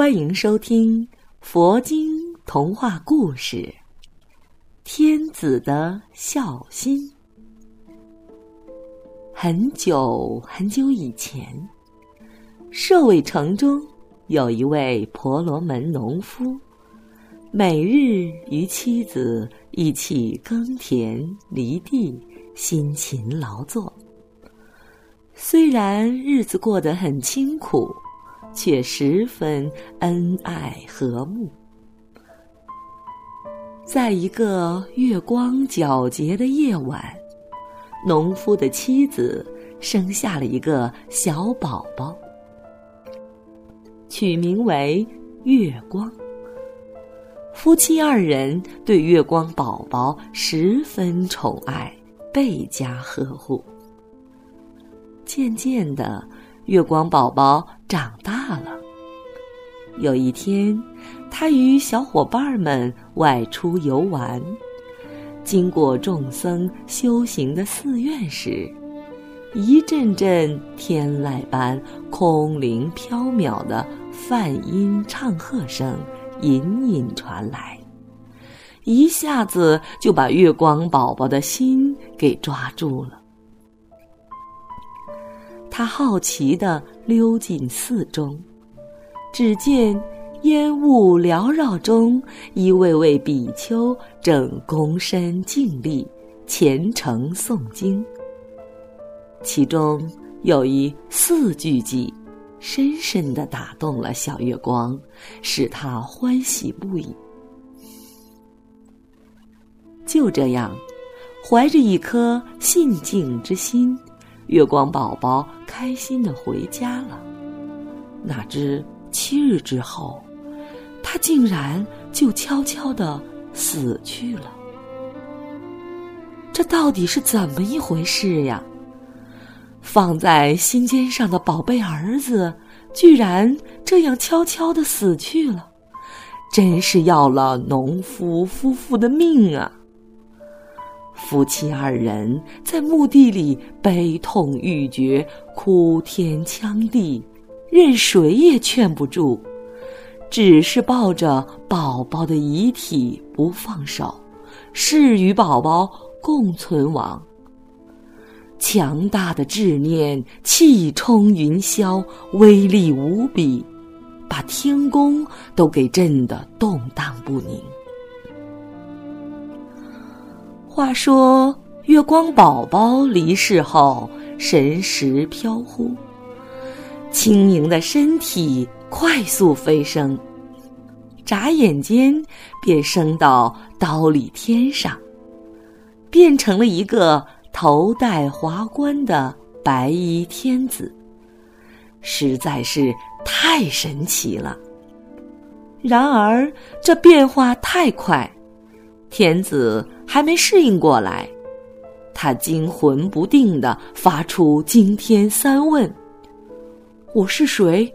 欢迎收听佛经童话故事《天子的孝心》。很久很久以前，舍卫城中有一位婆罗门农夫，每日与妻子一起耕田犁地，辛勤劳作。虽然日子过得很清苦。却十分恩爱和睦。在一个月光皎洁的夜晚，农夫的妻子生下了一个小宝宝，取名为月光。夫妻二人对月光宝宝十分宠爱，倍加呵护。渐渐的。月光宝宝长大了。有一天，他与小伙伴们外出游玩，经过众僧修行的寺院时，一阵阵天籁般空灵飘渺的梵音唱和声隐隐传来，一下子就把月光宝宝的心给抓住了。他好奇地溜进寺中，只见烟雾缭绕中，一位位比丘正躬身静立，虔诚诵经。其中有一四句偈，深深地打动了小月光，使他欢喜不已。就这样，怀着一颗信敬之心。月光宝宝开心的回家了，哪知七日之后，他竟然就悄悄的死去了。这到底是怎么一回事呀？放在心尖上的宝贝儿子，居然这样悄悄的死去了，真是要了农夫夫妇的命啊！夫妻二人在墓地里悲痛欲绝，哭天抢地，任谁也劝不住，只是抱着宝宝的遗体不放手，誓与宝宝共存亡。强大的执念气冲云霄，威力无比，把天宫都给震得动荡不宁。话说，月光宝宝离世后，神识飘忽，轻盈的身体快速飞升，眨眼间便升到刀里天上，变成了一个头戴华冠的白衣天子，实在是太神奇了。然而，这变化太快。天子还没适应过来，他惊魂不定的发出惊天三问：“我是谁？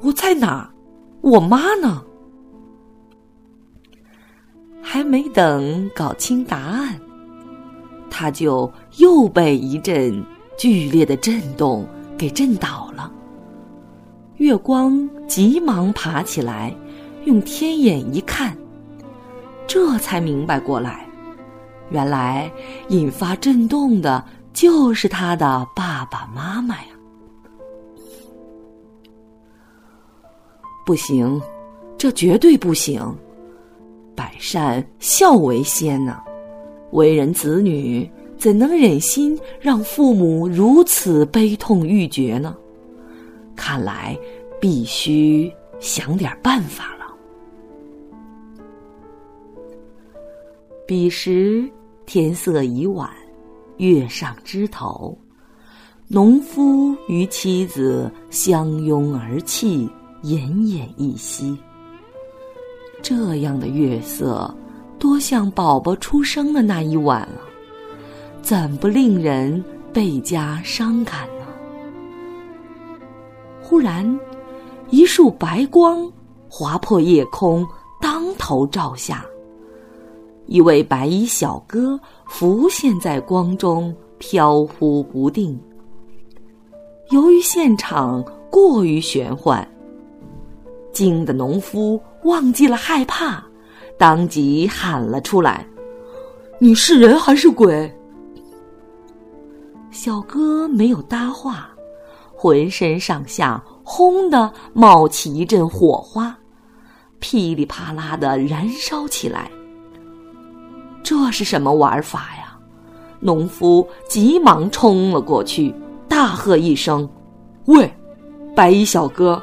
我在哪？我妈呢？”还没等搞清答案，他就又被一阵剧烈的震动给震倒了。月光急忙爬起来，用天眼一看。这才明白过来，原来引发震动的就是他的爸爸妈妈呀！不行，这绝对不行！百善孝为先呢，为人子女怎能忍心让父母如此悲痛欲绝呢？看来必须想点办法了。彼时天色已晚，月上枝头，农夫与妻子相拥而泣，奄奄一息。这样的月色，多像宝宝出生的那一晚啊！怎不令人倍加伤感呢？忽然，一束白光划破夜空，当头照下。一位白衣小哥浮现在光中，飘忽不定。由于现场过于玄幻，惊的农夫忘记了害怕，当即喊了出来：“你是人还是鬼？”小哥没有搭话，浑身上下轰的冒起一阵火花，噼里啪啦的燃烧起来。这是什么玩法呀？农夫急忙冲了过去，大喝一声：“喂，白衣小哥，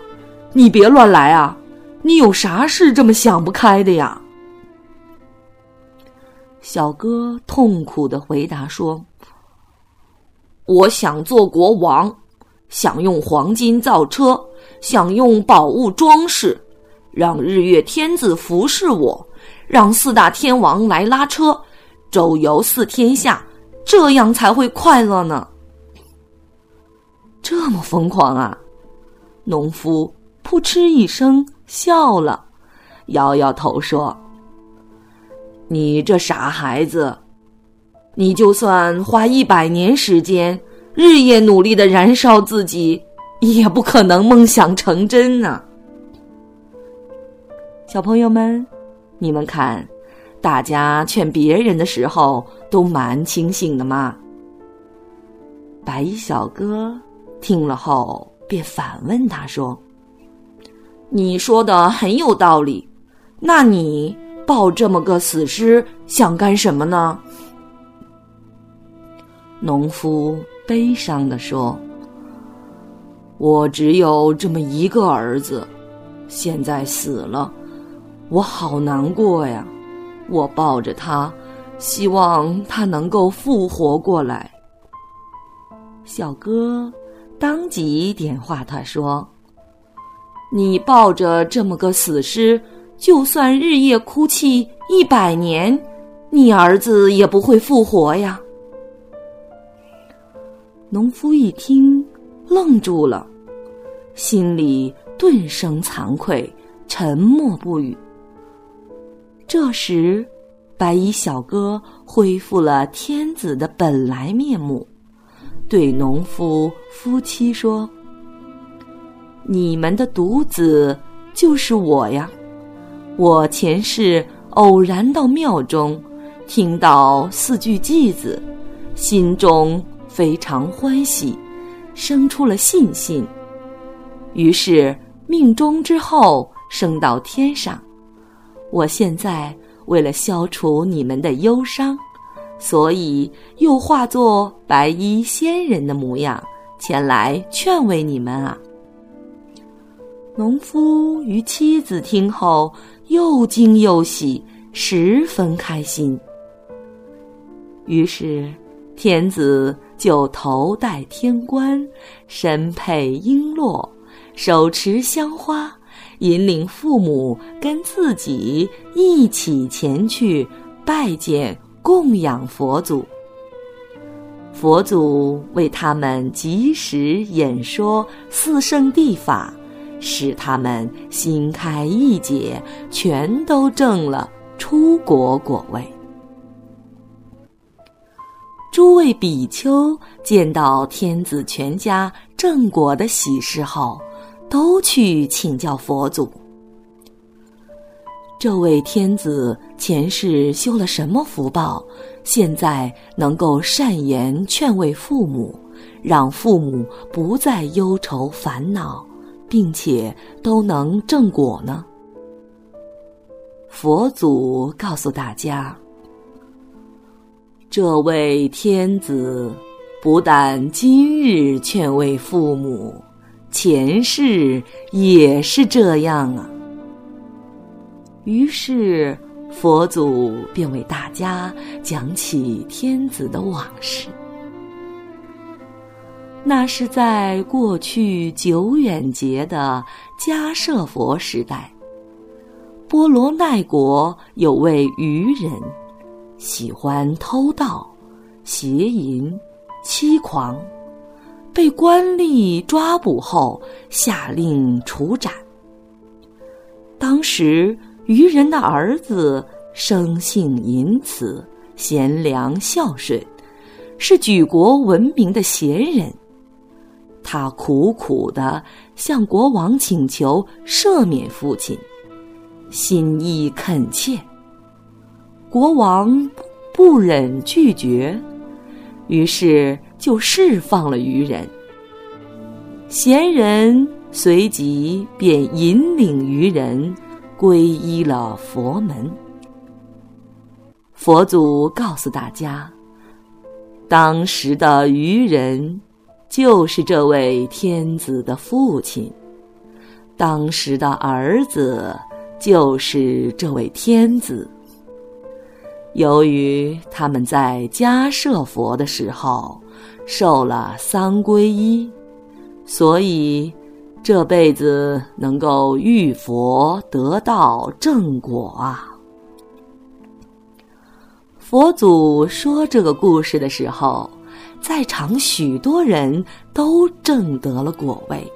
你别乱来啊！你有啥事这么想不开的呀？”小哥痛苦的回答说：“我想做国王，想用黄金造车，想用宝物装饰，让日月天子服侍我。”让四大天王来拉车，周游四天下，这样才会快乐呢。这么疯狂啊！农夫扑哧一声笑了，摇摇头说：“你这傻孩子，你就算花一百年时间，日夜努力的燃烧自己，也不可能梦想成真呢。”小朋友们。你们看，大家劝别人的时候都蛮清醒的嘛。白衣小哥听了后，便反问他说：“你说的很有道理，那你抱这么个死尸想干什么呢？”农夫悲伤的说：“我只有这么一个儿子，现在死了。”我好难过呀！我抱着他，希望他能够复活过来。小哥当即点化他说：“你抱着这么个死尸，就算日夜哭泣一百年，你儿子也不会复活呀。”农夫一听，愣住了，心里顿生惭愧，沉默不语。这时，白衣小哥恢复了天子的本来面目，对农夫夫妻说：“你们的独子就是我呀！我前世偶然到庙中，听到四句偈子，心中非常欢喜，生出了信心。于是命中之后升到天上。”我现在为了消除你们的忧伤，所以又化作白衣仙人的模样前来劝慰你们啊。农夫与妻子听后又惊又喜，十分开心。于是天子就头戴天冠，身佩璎珞，手持香花。引领父母跟自己一起前去拜见供养佛祖。佛祖为他们及时演说四圣谛法，使他们心开意解，全都证了出国果位。诸位比丘见到天子全家正果的喜事后。都去请教佛祖。这位天子前世修了什么福报，现在能够善言劝慰父母，让父母不再忧愁烦恼，并且都能正果呢？佛祖告诉大家：这位天子不但今日劝慰父母。前世也是这样啊。于是佛祖便为大家讲起天子的往事。那是在过去久远节的迦舍佛时代，波罗奈国有位愚人，喜欢偷盗、邪淫、欺狂，被官吏抓捕后下令处斩。当时愚人的儿子生性淫慈、贤良孝顺，是举国闻名的贤人。他苦苦的向国王请求赦免父亲，心意恳切。国王不忍拒绝，于是就释放了愚人。贤人随即便引领愚人皈依了佛门。佛祖告诉大家，当时的愚人。就是这位天子的父亲，当时的儿子就是这位天子。由于他们在迦舍佛的时候受了三皈依，所以这辈子能够遇佛得道正果啊。佛祖说这个故事的时候。在场许多人都证得了果位，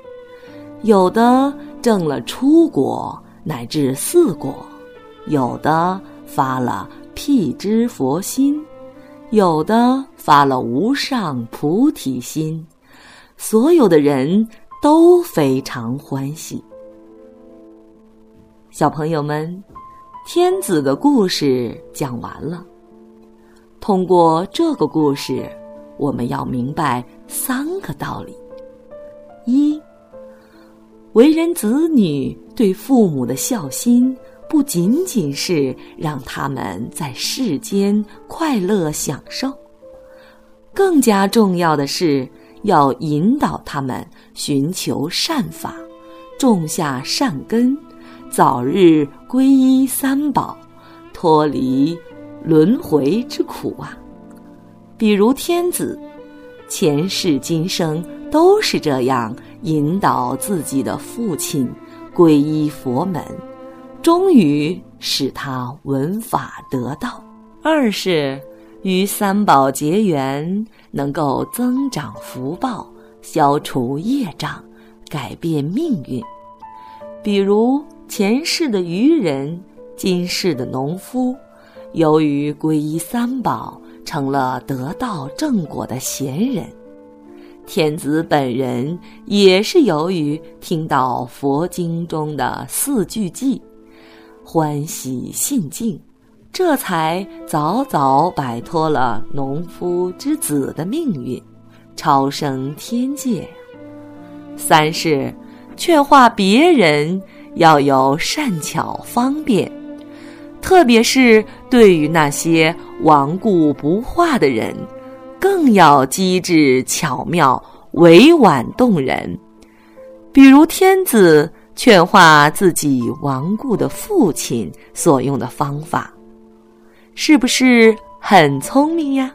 有的证了初果乃至四果，有的发了辟支佛心，有的发了无上菩提心，所有的人都非常欢喜。小朋友们，天子的故事讲完了，通过这个故事。我们要明白三个道理：一，为人子女对父母的孝心，不仅仅是让他们在世间快乐享受，更加重要的是要引导他们寻求善法，种下善根，早日皈依三宝，脱离轮回之苦啊！比如天子，前世今生都是这样引导自己的父亲皈依佛门，终于使他闻法得道。二是与三宝结缘，能够增长福报，消除业障，改变命运。比如前世的愚人，今世的农夫，由于皈依三宝。成了得道正果的贤人，天子本人也是由于听到佛经中的四句偈，欢喜信敬，这才早早摆脱了农夫之子的命运，超生天界。三是劝化别人要有善巧方便。特别是对于那些顽固不化的人，更要机智巧妙、委婉动人。比如天子劝化自己亡故的父亲所用的方法，是不是很聪明呀？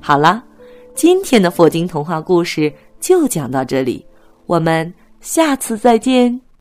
好了，今天的佛经童话故事就讲到这里，我们下次再见。